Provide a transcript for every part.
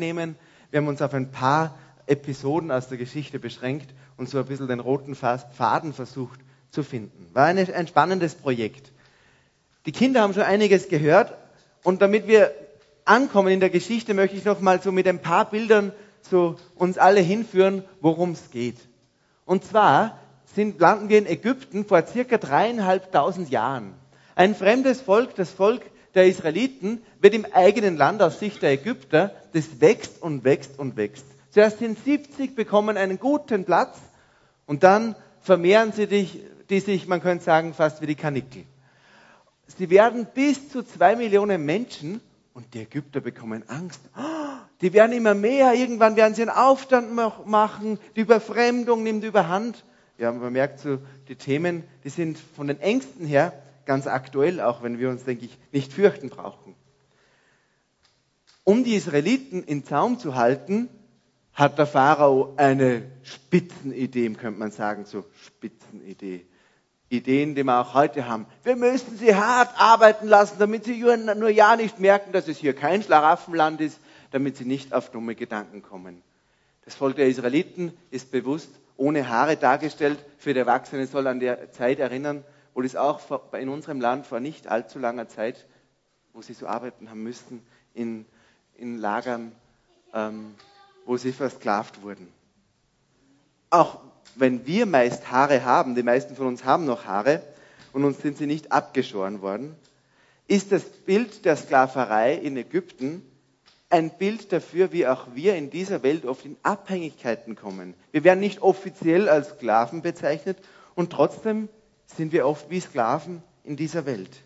nehmen. Wir haben uns auf ein paar Episoden aus der Geschichte beschränkt und so ein bisschen den roten Faden versucht zu finden. War eine, ein spannendes Projekt. Die Kinder haben schon einiges gehört und damit wir ankommen in der Geschichte, möchte ich noch mal so mit ein paar Bildern so uns alle hinführen, worum es geht. Und zwar sind, landen wir in Ägypten vor circa dreieinhalbtausend Jahren. Ein fremdes Volk, das Volk der Israeliten, wird im eigenen Land aus Sicht der Ägypter, das wächst und wächst und wächst. Zuerst sind 70, bekommen einen guten Platz und dann vermehren sie dich, die sich, man könnte sagen, fast wie die Kanickel. Sie werden bis zu zwei Millionen Menschen und die Ägypter bekommen Angst. Die werden immer mehr. Irgendwann werden sie einen Aufstand machen. Die Überfremdung nimmt überhand. Ja, man merkt so, die Themen, die sind von den Ängsten her ganz aktuell, auch wenn wir uns, denke ich, nicht fürchten brauchen. Um die Israeliten in Zaum zu halten, hat der Pharao eine Spitzenidee, könnte man sagen, so Spitzenidee. Ideen, die wir auch heute haben. Wir müssen sie hart arbeiten lassen, damit sie nur ja nicht merken, dass es hier kein Schlaraffenland ist, damit sie nicht auf dumme Gedanken kommen. Das Volk der Israeliten ist bewusst ohne Haare dargestellt. Für die Erwachsene soll an der Zeit erinnern, wo das auch in unserem Land vor nicht allzu langer Zeit, wo sie so arbeiten haben müssten, in, in Lagern, ähm, wo sie versklavt wurden. Auch wenn wir meist Haare haben, die meisten von uns haben noch Haare und uns sind sie nicht abgeschoren worden, ist das Bild der Sklaverei in Ägypten ein Bild dafür, wie auch wir in dieser Welt oft in Abhängigkeiten kommen. Wir werden nicht offiziell als Sklaven bezeichnet und trotzdem sind wir oft wie Sklaven in dieser Welt.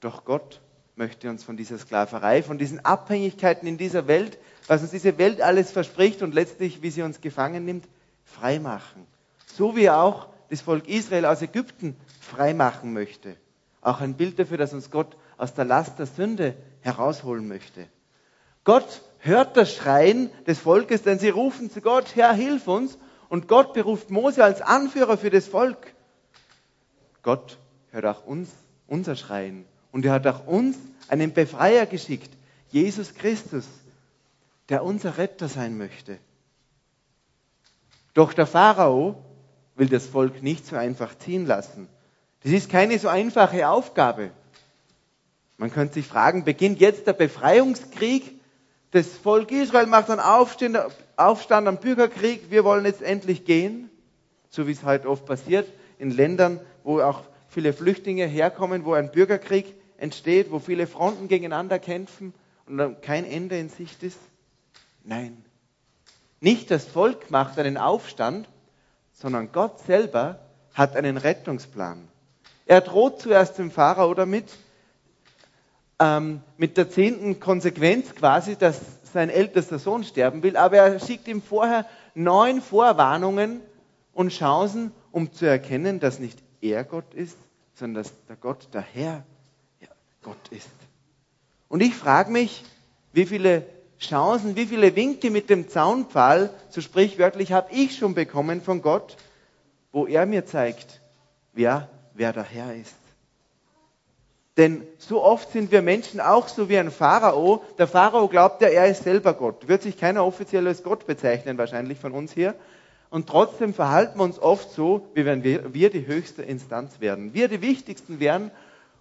Doch Gott möchte uns von dieser Sklaverei, von diesen Abhängigkeiten in dieser Welt, was uns diese Welt alles verspricht und letztlich, wie sie uns gefangen nimmt, freimachen. So wie er auch das Volk Israel aus Ägypten freimachen möchte. Auch ein Bild dafür, dass uns Gott aus der Last der Sünde herausholen möchte. Gott hört das Schreien des Volkes, denn sie rufen zu Gott, Herr, hilf uns. Und Gott beruft Mose als Anführer für das Volk. Gott hört auch uns, unser Schreien. Und er hat auch uns einen Befreier geschickt, Jesus Christus, der unser Retter sein möchte. Doch der Pharao will das Volk nicht so einfach ziehen lassen. Das ist keine so einfache Aufgabe. Man könnte sich fragen, beginnt jetzt der Befreiungskrieg? Das Volk Israel macht einen Aufstand, Aufstand am Bürgerkrieg, wir wollen jetzt endlich gehen, so wie es heute oft passiert, in Ländern, wo auch viele Flüchtlinge herkommen, wo ein Bürgerkrieg entsteht, wo viele Fronten gegeneinander kämpfen und kein Ende in Sicht ist. Nein, nicht das Volk macht einen Aufstand, sondern Gott selber hat einen Rettungsplan. Er droht zuerst dem Pharao damit, ähm, mit der zehnten Konsequenz quasi, dass sein ältester Sohn sterben will, aber er schickt ihm vorher neun Vorwarnungen und Chancen, um zu erkennen, dass nicht er Gott ist, sondern dass der Gott, der Herr, ja, Gott ist. Und ich frage mich, wie viele Chancen, wie viele Winke mit dem Zaunpfahl, so sprichwörtlich, habe ich schon bekommen von Gott, wo er mir zeigt, wer, wer der Herr ist. Denn so oft sind wir Menschen auch so wie ein Pharao. Der Pharao glaubt ja, er ist selber Gott. Wird sich keiner offiziell als Gott bezeichnen, wahrscheinlich von uns hier. Und trotzdem verhalten wir uns oft so, wie wenn wir, wir die höchste Instanz werden. Wir die Wichtigsten werden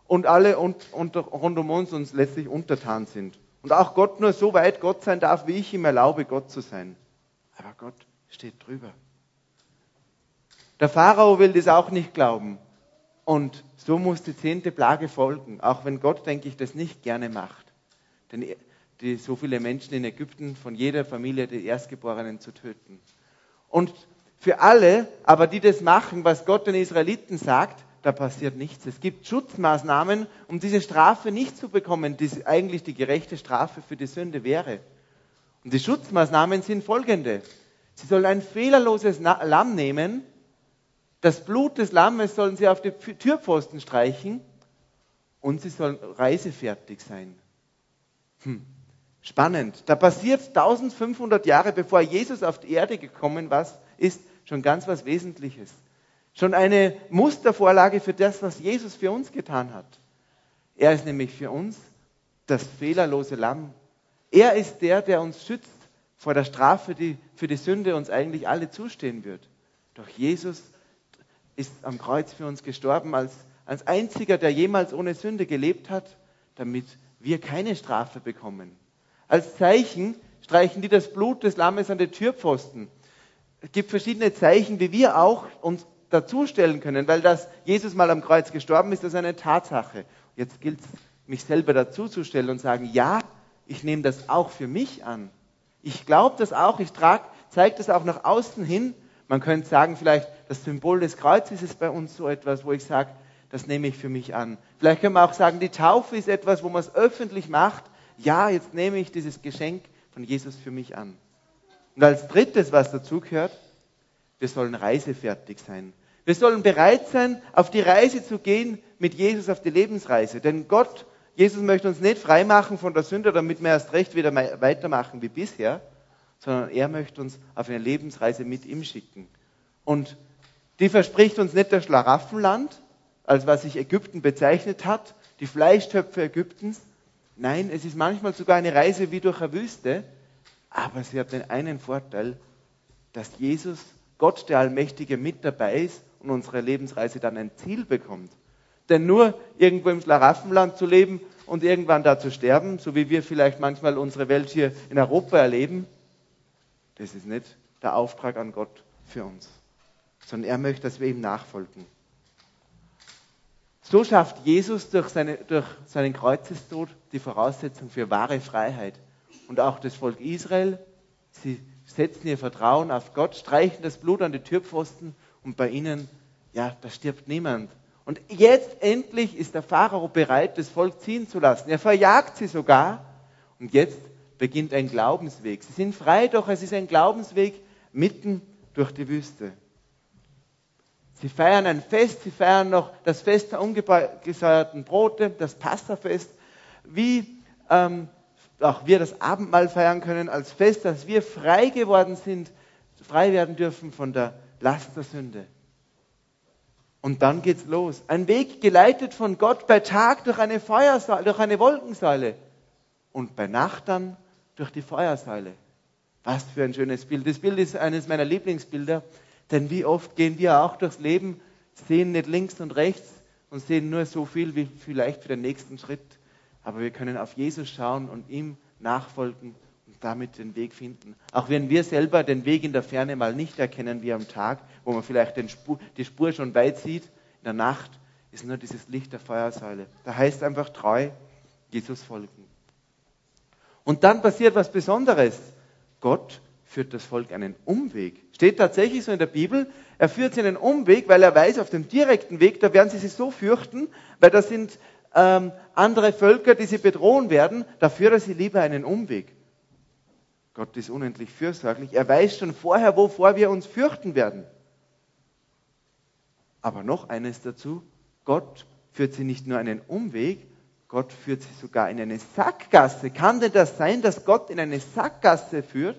und alle und, und, rund um uns uns letztlich untertan sind. Und auch Gott nur so weit Gott sein darf, wie ich ihm erlaube, Gott zu sein. Aber Gott steht drüber. Der Pharao will das auch nicht glauben. Und so muss die zehnte Plage folgen, auch wenn Gott, denke ich, das nicht gerne macht. Denn die, so viele Menschen in Ägypten, von jeder Familie die Erstgeborenen zu töten. Und für alle, aber die das machen, was Gott den Israeliten sagt, da passiert nichts. Es gibt Schutzmaßnahmen, um diese Strafe nicht zu bekommen, die eigentlich die gerechte Strafe für die Sünde wäre. Und die Schutzmaßnahmen sind folgende. Sie sollen ein fehlerloses Lamm nehmen, das Blut des Lammes sollen sie auf die Türpfosten streichen und sie sollen reisefertig sein. Hm. Spannend. Da passiert 1500 Jahre bevor Jesus auf die Erde gekommen ist, schon ganz was Wesentliches. Schon eine Mustervorlage für das, was Jesus für uns getan hat. Er ist nämlich für uns das fehlerlose Lamm. Er ist der, der uns schützt vor der Strafe, die für die Sünde uns eigentlich alle zustehen wird. Doch Jesus ist am Kreuz für uns gestorben als, als einziger, der jemals ohne Sünde gelebt hat, damit wir keine Strafe bekommen. Als Zeichen streichen die das Blut des Lammes an die Türpfosten. Es gibt verschiedene Zeichen, wie wir auch uns dazustellen können, weil das Jesus mal am Kreuz gestorben ist, das ist eine Tatsache. Jetzt gilt es, mich selber dazuzustellen und sagen, ja, ich nehme das auch für mich an. Ich glaube das auch, ich zeige das auch nach außen hin. Man könnte sagen, vielleicht das Symbol des Kreuzes ist bei uns so etwas, wo ich sage, das nehme ich für mich an. Vielleicht können wir auch sagen, die Taufe ist etwas, wo man es öffentlich macht. Ja, jetzt nehme ich dieses Geschenk von Jesus für mich an. Und als drittes, was dazu gehört, wir sollen reisefertig sein. Wir sollen bereit sein, auf die Reise zu gehen mit Jesus auf die Lebensreise. Denn Gott, Jesus möchte uns nicht freimachen von der Sünde, damit wir erst recht wieder weitermachen wie bisher, sondern er möchte uns auf eine Lebensreise mit ihm schicken. Und die verspricht uns nicht das Schlaraffenland, als was sich Ägypten bezeichnet hat, die Fleischtöpfe Ägyptens. Nein, es ist manchmal sogar eine Reise wie durch eine Wüste, aber sie hat den einen Vorteil, dass Jesus, Gott der Allmächtige, mit dabei ist und unsere Lebensreise dann ein Ziel bekommt. Denn nur irgendwo im Schlaraffenland zu leben und irgendwann da zu sterben, so wie wir vielleicht manchmal unsere Welt hier in Europa erleben, das ist nicht der Auftrag an Gott für uns, sondern er möchte, dass wir ihm nachfolgen. So schafft Jesus durch, seine, durch seinen Kreuzestod die Voraussetzung für wahre Freiheit. Und auch das Volk Israel, sie setzen ihr Vertrauen auf Gott, streichen das Blut an die Türpfosten und bei ihnen, ja, da stirbt niemand. Und jetzt endlich ist der Pharao bereit, das Volk ziehen zu lassen. Er verjagt sie sogar. Und jetzt beginnt ein Glaubensweg. Sie sind frei, doch es ist ein Glaubensweg mitten durch die Wüste. Sie feiern ein Fest, sie feiern noch das Fest der ungesäuerten Brote, das Passafest, wie ähm, auch wir das Abendmahl feiern können als Fest, dass wir frei geworden sind, frei werden dürfen von der Last der Sünde. Und dann geht's los. Ein Weg geleitet von Gott bei Tag durch eine Feuersäule, durch eine Wolkensäule und bei Nacht dann durch die Feuersäule. Was für ein schönes Bild. Das Bild ist eines meiner Lieblingsbilder, denn wie oft gehen wir auch durchs Leben, sehen nicht links und rechts und sehen nur so viel wie vielleicht für den nächsten Schritt. Aber wir können auf Jesus schauen und ihm nachfolgen damit den Weg finden. Auch wenn wir selber den Weg in der Ferne mal nicht erkennen wie am Tag, wo man vielleicht Spur, die Spur schon weit sieht, in der Nacht ist nur dieses Licht der Feuersäule. Da heißt einfach treu Jesus folgen. Und dann passiert was Besonderes. Gott führt das Volk einen Umweg. Steht tatsächlich so in der Bibel. Er führt sie einen Umweg, weil er weiß, auf dem direkten Weg, da werden sie sich so fürchten, weil da sind ähm, andere Völker, die sie bedrohen werden. Da führt er sie lieber einen Umweg. Gott ist unendlich fürsorglich. Er weiß schon vorher, wovor wir uns fürchten werden. Aber noch eines dazu. Gott führt sie nicht nur einen Umweg, Gott führt sie sogar in eine Sackgasse. Kann denn das sein, dass Gott in eine Sackgasse führt?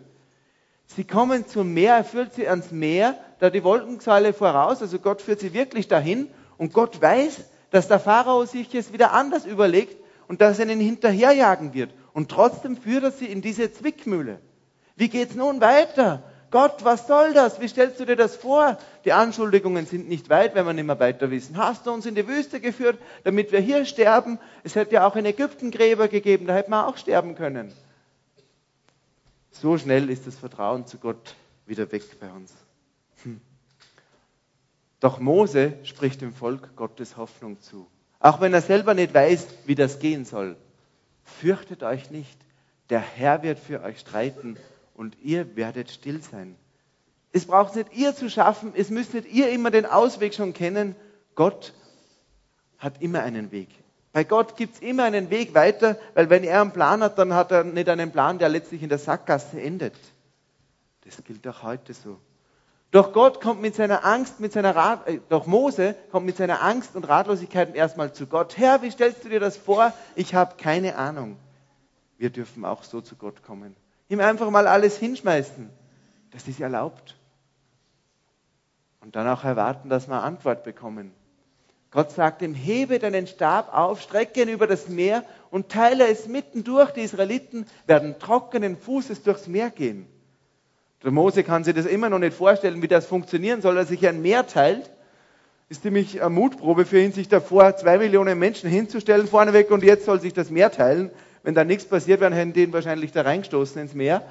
Sie kommen zum Meer, er führt sie ans Meer, da die Wolkensäule voraus, also Gott führt sie wirklich dahin und Gott weiß, dass der Pharao sich es wieder anders überlegt und dass er ihnen hinterherjagen wird. Und trotzdem führt er sie in diese Zwickmühle. Wie geht's nun weiter? Gott, was soll das? Wie stellst du dir das vor? Die Anschuldigungen sind nicht weit, wenn wir nicht mehr weiter wissen. Hast du uns in die Wüste geführt, damit wir hier sterben? Es hätte ja auch in Ägypten Gräber gegeben, da hätten wir auch sterben können. So schnell ist das Vertrauen zu Gott wieder weg bei uns. Hm. Doch Mose spricht dem Volk Gottes Hoffnung zu. Auch wenn er selber nicht weiß, wie das gehen soll. Fürchtet euch nicht, der Herr wird für euch streiten und ihr werdet still sein. Es braucht nicht ihr zu schaffen, es müsst nicht ihr immer den Ausweg schon kennen. Gott hat immer einen Weg. Bei Gott gibt es immer einen Weg weiter, weil wenn er einen Plan hat, dann hat er nicht einen Plan, der letztlich in der Sackgasse endet. Das gilt auch heute so. Doch Gott kommt mit seiner Angst, mit seiner Rat, äh, doch Mose kommt mit seiner Angst und Ratlosigkeit erstmal zu Gott. Herr, wie stellst du dir das vor? Ich habe keine Ahnung. Wir dürfen auch so zu Gott kommen. Ihm einfach mal alles hinschmeißen. Das ist erlaubt. Und dann auch erwarten, dass wir Antwort bekommen. Gott sagt ihm, hebe deinen Stab auf, strecke ihn über das Meer und teile es mitten durch. Die Israeliten werden trockenen Fußes durchs Meer gehen. Der Mose kann sich das immer noch nicht vorstellen, wie das funktionieren soll, dass sich ein Meer teilt. Ist nämlich eine Mutprobe für ihn, sich davor zwei Millionen Menschen hinzustellen vorneweg und jetzt soll sich das Meer teilen. Wenn da nichts passiert, werden die ihn wahrscheinlich da reingestoßen ins Meer.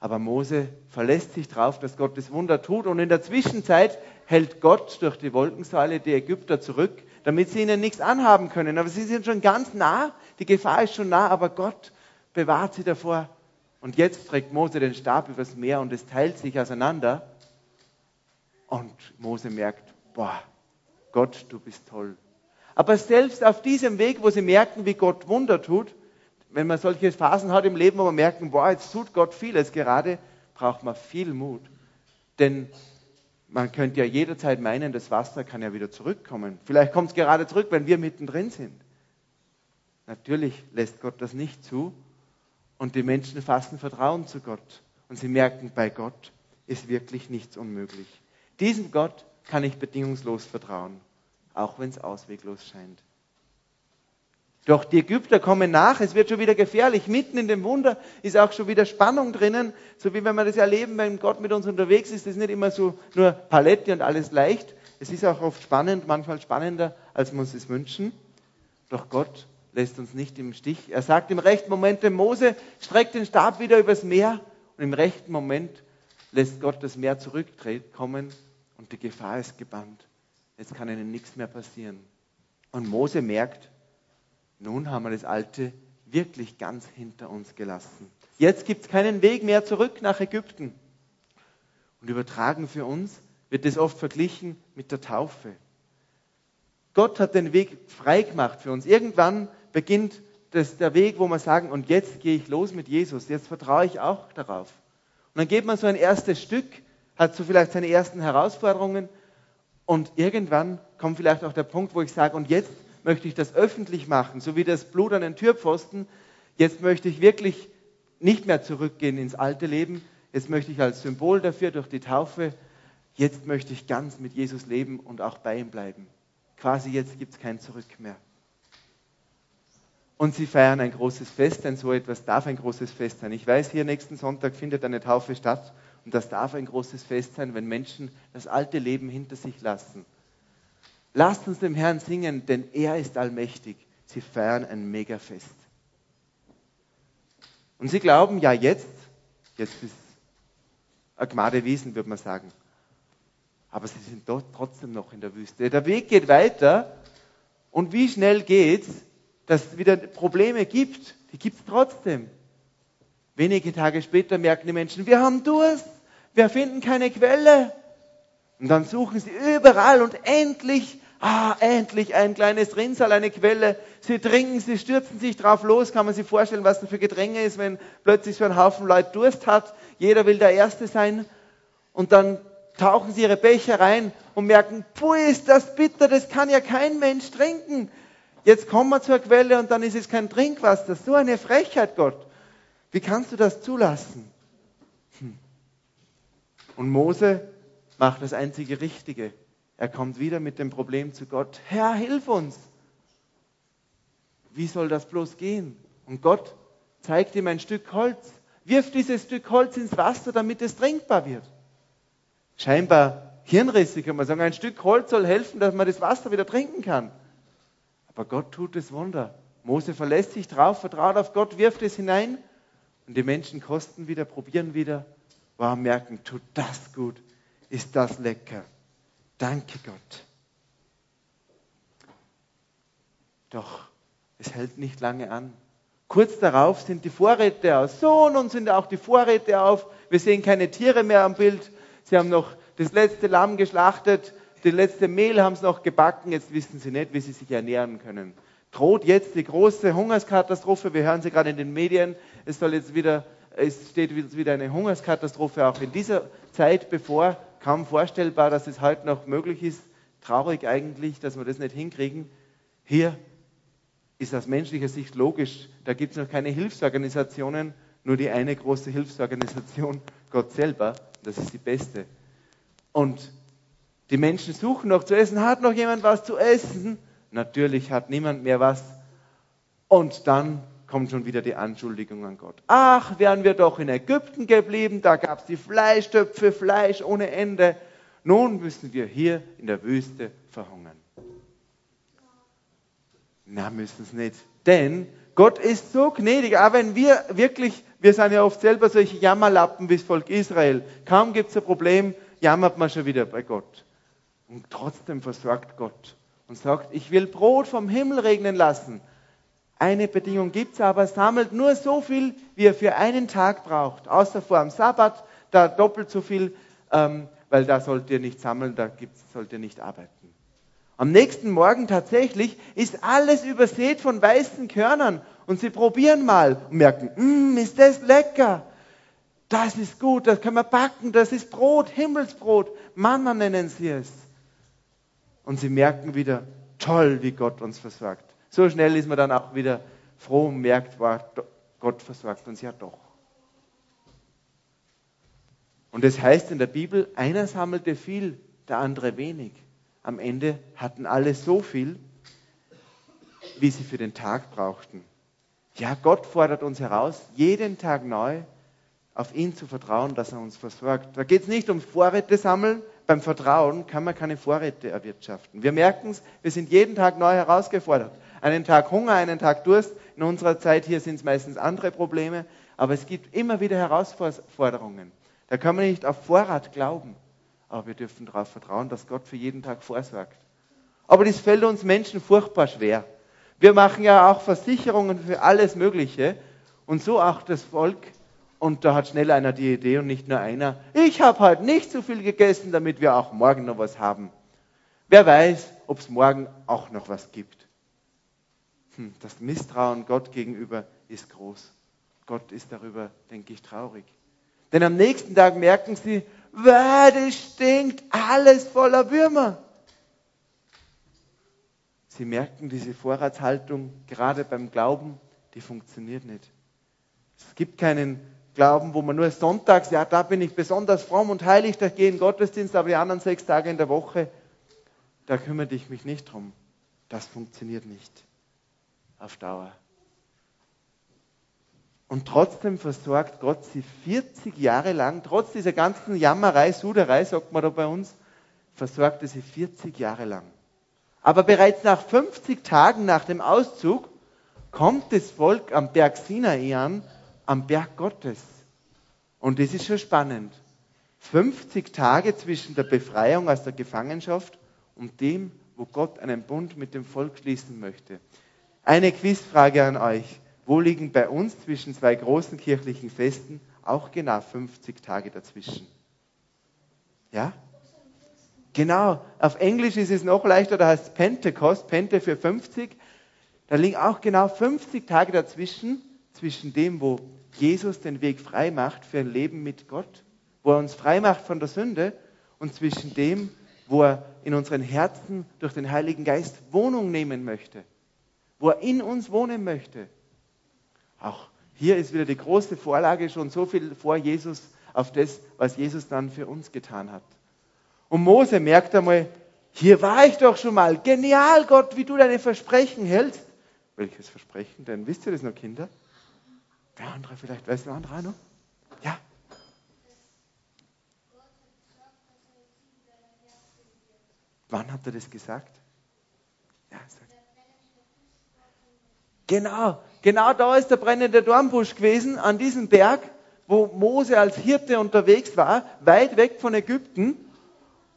Aber Mose verlässt sich darauf, dass Gott das Wunder tut. Und in der Zwischenzeit hält Gott durch die Wolkensäule die Ägypter zurück, damit sie ihnen nichts anhaben können. Aber sie sind schon ganz nah, die Gefahr ist schon nah, aber Gott bewahrt sie davor. Und jetzt trägt Mose den Stab übers Meer und es teilt sich auseinander. Und Mose merkt, boah, Gott, du bist toll. Aber selbst auf diesem Weg, wo sie merken, wie Gott Wunder tut, wenn man solche Phasen hat im Leben, wo man merken, boah, jetzt tut Gott vieles gerade, braucht man viel Mut. Denn man könnte ja jederzeit meinen, das Wasser kann ja wieder zurückkommen. Vielleicht kommt es gerade zurück, wenn wir mittendrin sind. Natürlich lässt Gott das nicht zu. Und die Menschen fassen Vertrauen zu Gott. Und sie merken, bei Gott ist wirklich nichts unmöglich. Diesem Gott kann ich bedingungslos vertrauen, auch wenn es ausweglos scheint. Doch die Ägypter kommen nach, es wird schon wieder gefährlich. Mitten in dem Wunder ist auch schon wieder Spannung drinnen, so wie wenn wir das erleben, wenn Gott mit uns unterwegs ist, ist nicht immer so nur Palette und alles leicht. Es ist auch oft spannend, manchmal spannender, als wir uns das wünschen. Doch Gott lässt uns nicht im Stich. Er sagt im rechten Moment dem Mose, streckt den Stab wieder übers Meer und im rechten Moment lässt Gott das Meer zurückkommen und die Gefahr ist gebannt. Jetzt kann ihnen nichts mehr passieren. Und Mose merkt, nun haben wir das Alte wirklich ganz hinter uns gelassen. Jetzt gibt es keinen Weg mehr zurück nach Ägypten. Und übertragen für uns wird es oft verglichen mit der Taufe. Gott hat den Weg frei gemacht für uns. Irgendwann beginnt das der Weg, wo wir sagen, und jetzt gehe ich los mit Jesus, jetzt vertraue ich auch darauf. Und dann geht man so ein erstes Stück, hat so vielleicht seine ersten Herausforderungen und irgendwann kommt vielleicht auch der Punkt, wo ich sage, und jetzt möchte ich das öffentlich machen, so wie das Blut an den Türpfosten. Jetzt möchte ich wirklich nicht mehr zurückgehen ins alte Leben. Jetzt möchte ich als Symbol dafür durch die Taufe, jetzt möchte ich ganz mit Jesus leben und auch bei ihm bleiben. Quasi jetzt gibt es kein Zurück mehr. Und sie feiern ein großes Fest, denn so etwas darf ein großes Fest sein. Ich weiß, hier nächsten Sonntag findet eine Taufe statt und das darf ein großes Fest sein, wenn Menschen das alte Leben hinter sich lassen Lasst uns dem Herrn singen, denn er ist allmächtig. Sie feiern ein Megafest. Und sie glauben, ja jetzt, jetzt ist Agmade Wiesen, würde man sagen. Aber sie sind dort trotzdem noch in der Wüste. Der Weg geht weiter. Und wie schnell geht's, dass es wieder Probleme gibt? Die gibt es trotzdem. Wenige Tage später merken die Menschen, wir haben Durst, wir finden keine Quelle. Und dann suchen sie überall und endlich, ah, endlich ein kleines Rinnsal, eine Quelle. Sie trinken, sie stürzen sich drauf los. Kann man sich vorstellen, was das für Gedränge ist, wenn plötzlich so ein Haufen Leute Durst hat. Jeder will der Erste sein. Und dann tauchen sie ihre Becher rein und merken, puh, ist das bitter, das kann ja kein Mensch trinken. Jetzt kommen wir zur Quelle und dann ist es kein Trinkwasser. So eine Frechheit, Gott. Wie kannst du das zulassen? Hm. Und Mose macht das einzige Richtige. Er kommt wieder mit dem Problem zu Gott. Herr, hilf uns. Wie soll das bloß gehen? Und Gott zeigt ihm ein Stück Holz. Wirf dieses Stück Holz ins Wasser, damit es trinkbar wird. Scheinbar hirnrissig, kann man sagen. Ein Stück Holz soll helfen, dass man das Wasser wieder trinken kann. Aber Gott tut das Wunder. Mose verlässt sich drauf, vertraut auf Gott, wirft es hinein und die Menschen kosten wieder, probieren wieder, wow, merken, tut das gut ist das lecker. Danke Gott. Doch es hält nicht lange an. Kurz darauf sind die Vorräte aus. So, nun sind auch die Vorräte auf. Wir sehen keine Tiere mehr am Bild. Sie haben noch das letzte Lamm geschlachtet, das letzte Mehl haben sie noch gebacken. Jetzt wissen sie nicht, wie sie sich ernähren können. Droht jetzt die große Hungerskatastrophe. Wir hören sie gerade in den Medien. Es soll jetzt wieder, es steht wieder eine Hungerskatastrophe auch in dieser Zeit bevor kaum vorstellbar, dass es heute noch möglich ist. Traurig eigentlich, dass wir das nicht hinkriegen. Hier ist aus menschlicher Sicht logisch, da gibt es noch keine Hilfsorganisationen, nur die eine große Hilfsorganisation, Gott selber, das ist die beste. Und Die Menschen suchen noch zu essen. Hat noch jemand was zu essen? Natürlich hat niemand mehr was. Und dann kommt schon wieder die Anschuldigung an Gott. Ach, wären wir doch in Ägypten geblieben, da gab es die Fleischtöpfe, Fleisch ohne Ende. Nun müssen wir hier in der Wüste verhungern. Na, müssen es nicht. Denn Gott ist so gnädig, auch wenn wir wirklich, wir sind ja oft selber solche Jammerlappen wie das Volk Israel. Kaum gibt es ein Problem, jammert man schon wieder bei Gott. Und trotzdem versorgt Gott und sagt, ich will Brot vom Himmel regnen lassen. Eine Bedingung gibt es aber, sammelt nur so viel, wie ihr für einen Tag braucht. Außer vor dem Sabbat, da doppelt so viel, ähm, weil da sollt ihr nicht sammeln, da sollt ihr nicht arbeiten. Am nächsten Morgen tatsächlich ist alles übersät von weißen Körnern und sie probieren mal und merken, mm, ist das lecker. Das ist gut, das können wir backen, das ist Brot, Himmelsbrot. Manna nennen sie es. Und sie merken wieder, toll, wie Gott uns versorgt. So schnell ist man dann auch wieder froh und merkt, wow, Gott versorgt uns ja doch. Und es das heißt in der Bibel, einer sammelte viel, der andere wenig. Am Ende hatten alle so viel, wie sie für den Tag brauchten. Ja, Gott fordert uns heraus, jeden Tag neu auf ihn zu vertrauen, dass er uns versorgt. Da geht es nicht um Vorräte sammeln. Beim Vertrauen kann man keine Vorräte erwirtschaften. Wir merken es, wir sind jeden Tag neu herausgefordert einen Tag Hunger, einen Tag Durst. In unserer Zeit hier sind es meistens andere Probleme, aber es gibt immer wieder Herausforderungen. Da kann man nicht auf Vorrat glauben, aber wir dürfen darauf vertrauen, dass Gott für jeden Tag vorsorgt. Aber das fällt uns Menschen furchtbar schwer. Wir machen ja auch Versicherungen für alles Mögliche und so auch das Volk. Und da hat schnell einer die Idee und nicht nur einer. Ich habe halt nicht so viel gegessen, damit wir auch morgen noch was haben. Wer weiß, ob es morgen auch noch was gibt. Hm, das Misstrauen Gott gegenüber ist groß. Gott ist darüber, denke ich, traurig. Denn am nächsten Tag merken sie, das stinkt alles voller Würmer. Sie merken diese Vorratshaltung gerade beim Glauben, die funktioniert nicht. Es gibt keinen Glauben, wo man nur sonntags, ja, da bin ich besonders fromm und heilig, da gehe in Gottesdienst, aber die anderen sechs Tage in der Woche, da kümmere ich mich nicht drum. Das funktioniert nicht auf Dauer. Und trotzdem versorgt Gott sie 40 Jahre lang, trotz dieser ganzen Jammerei, Suderei, sagt man da bei uns, versorgte sie 40 Jahre lang. Aber bereits nach 50 Tagen nach dem Auszug kommt das Volk am Berg Sinai an, am Berg Gottes. Und das ist schon spannend. 50 Tage zwischen der Befreiung aus der Gefangenschaft und dem, wo Gott einen Bund mit dem Volk schließen möchte. Eine Quizfrage an euch. Wo liegen bei uns zwischen zwei großen kirchlichen Festen auch genau 50 Tage dazwischen? Ja? Genau. Auf Englisch ist es noch leichter, da heißt Pentecost, Pente für 50. Da liegen auch genau 50 Tage dazwischen, zwischen dem, wo Jesus den Weg frei macht für ein Leben mit Gott, wo er uns frei macht von der Sünde und zwischen dem, wo er in unseren Herzen durch den Heiligen Geist Wohnung nehmen möchte wo er in uns wohnen möchte. Auch hier ist wieder die große Vorlage schon so viel vor Jesus auf das, was Jesus dann für uns getan hat. Und Mose merkt einmal, hier war ich doch schon mal. Genial, Gott, wie du deine Versprechen hältst. Welches Versprechen? Denn wisst ihr das noch, Kinder? Wer andere vielleicht? Weiß der andere noch? Ja. Wann hat er das gesagt? Ja, sag. Genau, genau da ist der brennende Dornbusch gewesen, an diesem Berg, wo Mose als Hirte unterwegs war, weit weg von Ägypten.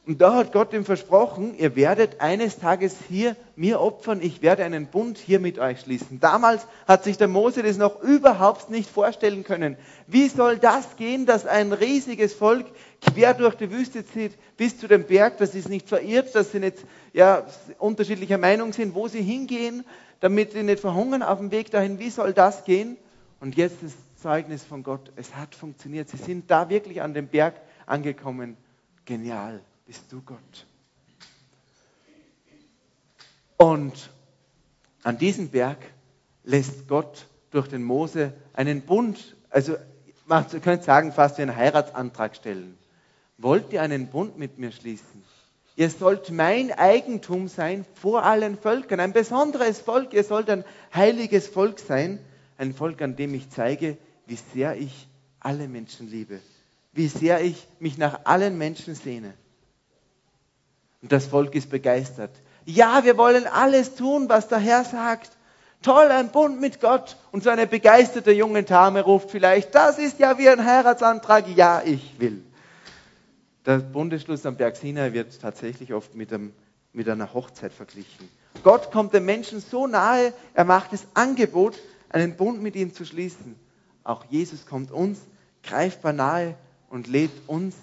Und da hat Gott ihm versprochen, ihr werdet eines Tages hier mir opfern, ich werde einen Bund hier mit euch schließen. Damals hat sich der Mose das noch überhaupt nicht vorstellen können. Wie soll das gehen, dass ein riesiges Volk quer durch die Wüste zieht bis zu dem Berg, dass sie es nicht verirrt, dass sie nicht ja, unterschiedlicher Meinung sind, wo sie hingehen, damit sie nicht verhungern auf dem Weg dahin. Wie soll das gehen? Und jetzt das Zeugnis von Gott. Es hat funktioniert. Sie sind da wirklich an dem Berg angekommen. Genial. Bist du Gott? Und an diesem Berg lässt Gott durch den Mose einen Bund, also man könnte sagen, fast wie einen Heiratsantrag stellen. Wollt ihr einen Bund mit mir schließen? ihr sollt mein Eigentum sein vor allen Völkern, ein besonderes Volk, ihr sollt ein heiliges Volk sein, ein Volk, an dem ich zeige, wie sehr ich alle Menschen liebe, wie sehr ich mich nach allen Menschen sehne. Und das Volk ist begeistert. Ja, wir wollen alles tun, was der Herr sagt. Toll, ein Bund mit Gott. Und so eine begeisterte junge Dame ruft vielleicht, das ist ja wie ein Heiratsantrag. Ja, ich will. Der Bundesschluss am Berg Sinai wird tatsächlich oft mit, einem, mit einer Hochzeit verglichen. Gott kommt dem Menschen so nahe, er macht das Angebot, einen Bund mit ihm zu schließen. Auch Jesus kommt uns greifbar nahe und lädt uns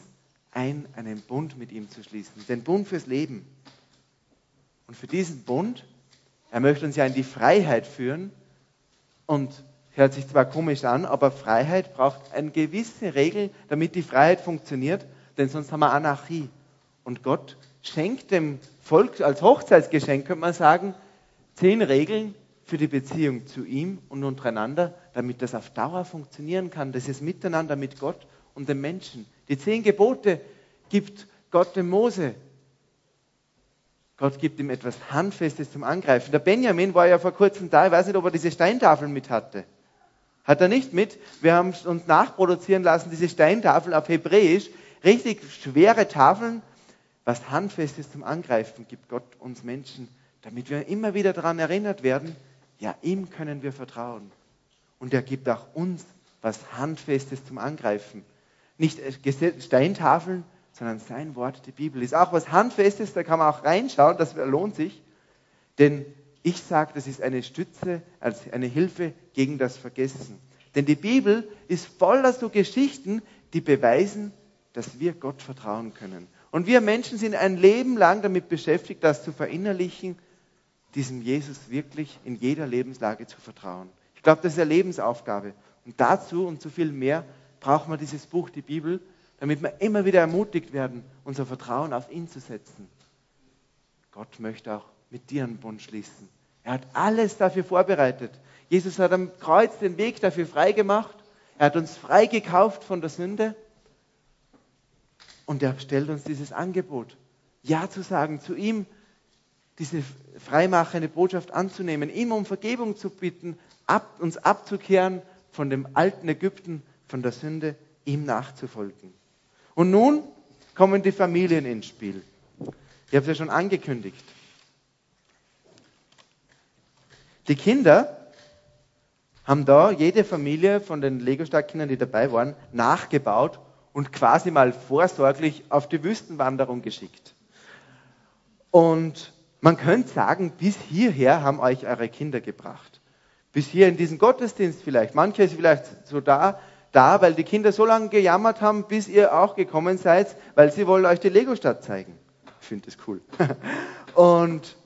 ein, einen Bund mit ihm zu schließen. Den Bund fürs Leben. Und für diesen Bund, er möchte uns ja in die Freiheit führen und hört sich zwar komisch an, aber Freiheit braucht eine gewisse Regel, damit die Freiheit funktioniert, denn sonst haben wir Anarchie. Und Gott schenkt dem Volk als Hochzeitsgeschenk, könnte man sagen, zehn Regeln für die Beziehung zu ihm und untereinander, damit das auf Dauer funktionieren kann, Das ist Miteinander mit Gott und dem Menschen. Die zehn Gebote gibt Gott dem Mose. Gott gibt ihm etwas Handfestes zum Angreifen. Der Benjamin war ja vor kurzem da, ich weiß nicht, ob er diese Steintafeln mit hatte. Hat er nicht mit? Wir haben uns nachproduzieren lassen, diese Steintafeln auf Hebräisch. Richtig schwere Tafeln. Was Handfestes zum Angreifen gibt Gott uns Menschen, damit wir immer wieder daran erinnert werden, ja, ihm können wir vertrauen. Und er gibt auch uns was Handfestes zum Angreifen. Nicht Steintafeln, sondern sein Wort, die Bibel, ist auch was Handfestes, da kann man auch reinschauen, das lohnt sich. Denn ich sage, das ist eine Stütze, als eine Hilfe gegen das Vergessen. Denn die Bibel ist voller so Geschichten, die beweisen, dass wir Gott vertrauen können. Und wir Menschen sind ein Leben lang damit beschäftigt, das zu verinnerlichen, diesem Jesus wirklich in jeder Lebenslage zu vertrauen. Ich glaube, das ist eine Lebensaufgabe. Und dazu und zu viel mehr braucht man dieses Buch, die Bibel, damit wir immer wieder ermutigt werden, unser Vertrauen auf ihn zu setzen. Gott möchte auch mit dir einen Bund schließen. Er hat alles dafür vorbereitet. Jesus hat am Kreuz den Weg dafür freigemacht. Er hat uns freigekauft von der Sünde. Und er stellt uns dieses Angebot, Ja zu sagen, zu ihm diese freimachende Botschaft anzunehmen, ihm um Vergebung zu bitten, ab, uns abzukehren von dem alten Ägypten, von der Sünde, ihm nachzufolgen. Und nun kommen die Familien ins Spiel. Ich habe es ja schon angekündigt. Die Kinder haben da jede Familie von den Lego-Starkkindern, die dabei waren, nachgebaut und quasi mal vorsorglich auf die Wüstenwanderung geschickt. Und man könnte sagen, bis hierher haben euch eure Kinder gebracht. Bis hier in diesen Gottesdienst vielleicht. Manche ist vielleicht so da, da, weil die Kinder so lange gejammert haben, bis ihr auch gekommen seid, weil sie wollen euch die Lego-Stadt zeigen. Ich finde das cool. Und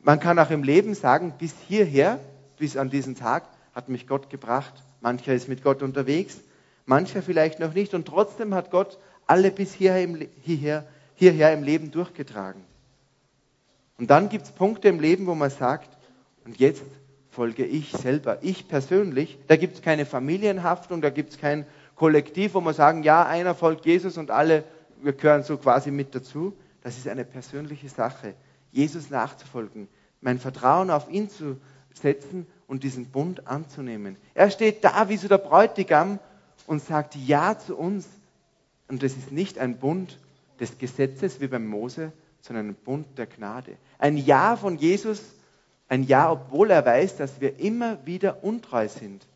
man kann auch im Leben sagen, bis hierher, bis an diesen Tag, hat mich Gott gebracht. Mancher ist mit Gott unterwegs, mancher vielleicht noch nicht. Und trotzdem hat Gott alle bis hierher im, hierher, hierher im Leben durchgetragen. Und dann gibt es Punkte im Leben, wo man sagt, und jetzt folge ich selber, ich persönlich. Da gibt es keine Familienhaftung, da gibt es kein Kollektiv, wo man sagen, ja, einer folgt Jesus und alle, wir gehören so quasi mit dazu. Das ist eine persönliche Sache, Jesus nachzufolgen, mein Vertrauen auf ihn zu setzen und diesen Bund anzunehmen. Er steht da wie so der Bräutigam und sagt Ja zu uns. Und das ist nicht ein Bund des Gesetzes wie beim Mose, sondern ein Bund der Gnade. Ein Ja von Jesus, ein Ja, obwohl er weiß, dass wir immer wieder untreu sind,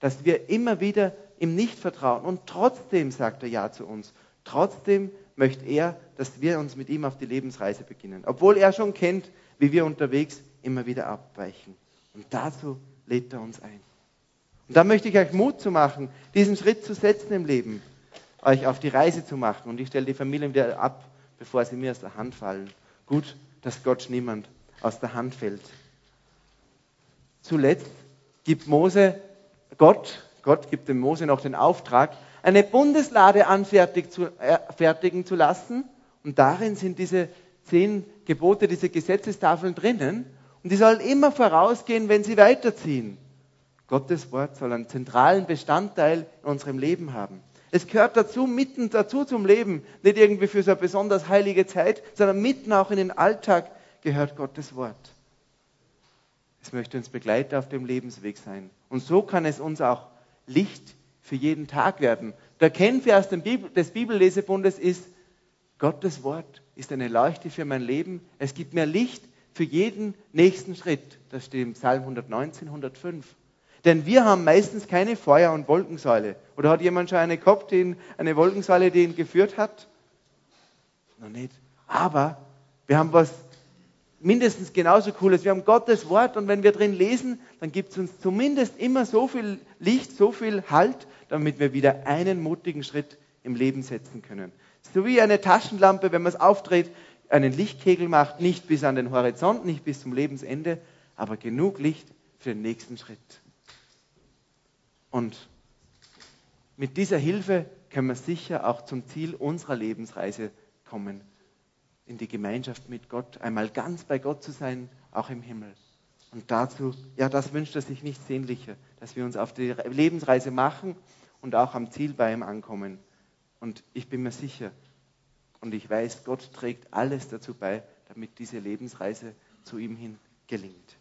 dass wir immer wieder ihm nicht vertrauen. Und trotzdem sagt er Ja zu uns. Trotzdem möchte er, dass wir uns mit ihm auf die Lebensreise beginnen. Obwohl er schon kennt, wie wir unterwegs immer wieder abweichen. Und dazu lädt er uns ein. Und da möchte ich euch Mut zu machen, diesen Schritt zu setzen im Leben, euch auf die Reise zu machen. Und ich stelle die Familien wieder ab bevor sie mir aus der Hand fallen. Gut, dass Gott niemand aus der Hand fällt. Zuletzt gibt Mose Gott, Gott gibt dem Mose noch den Auftrag, eine Bundeslade anfertigen zu, äh, zu lassen. Und darin sind diese zehn Gebote, diese Gesetzestafeln drinnen. Und die sollen immer vorausgehen, wenn sie weiterziehen. Gottes Wort soll einen zentralen Bestandteil in unserem Leben haben. Es gehört dazu, mitten dazu zum Leben. Nicht irgendwie für so eine besonders heilige Zeit, sondern mitten auch in den Alltag gehört Gottes Wort. Es möchte uns begleiten auf dem Lebensweg sein. Und so kann es uns auch Licht für jeden Tag werden. Der Kennvers des Bibellesebundes ist, Gottes Wort ist eine Leuchte für mein Leben. Es gibt mir Licht für jeden nächsten Schritt. Das steht im Psalm 119, 105. Denn wir haben meistens keine Feuer- und Wolkensäule. Oder hat jemand schon eine gehabt, die ihn, eine Wolkensäule, die ihn geführt hat? Noch nicht. Aber wir haben was mindestens genauso Cooles. Wir haben Gottes Wort und wenn wir drin lesen, dann gibt es uns zumindest immer so viel Licht, so viel Halt, damit wir wieder einen mutigen Schritt im Leben setzen können. So wie eine Taschenlampe, wenn man es aufdreht, einen Lichtkegel macht, nicht bis an den Horizont, nicht bis zum Lebensende, aber genug Licht für den nächsten Schritt. Und mit dieser Hilfe können wir sicher auch zum Ziel unserer Lebensreise kommen, in die Gemeinschaft mit Gott, einmal ganz bei Gott zu sein, auch im Himmel. Und dazu, ja, das wünscht er sich nicht sehnlicher, dass wir uns auf die Lebensreise machen und auch am Ziel bei ihm ankommen. Und ich bin mir sicher und ich weiß, Gott trägt alles dazu bei, damit diese Lebensreise zu ihm hin gelingt.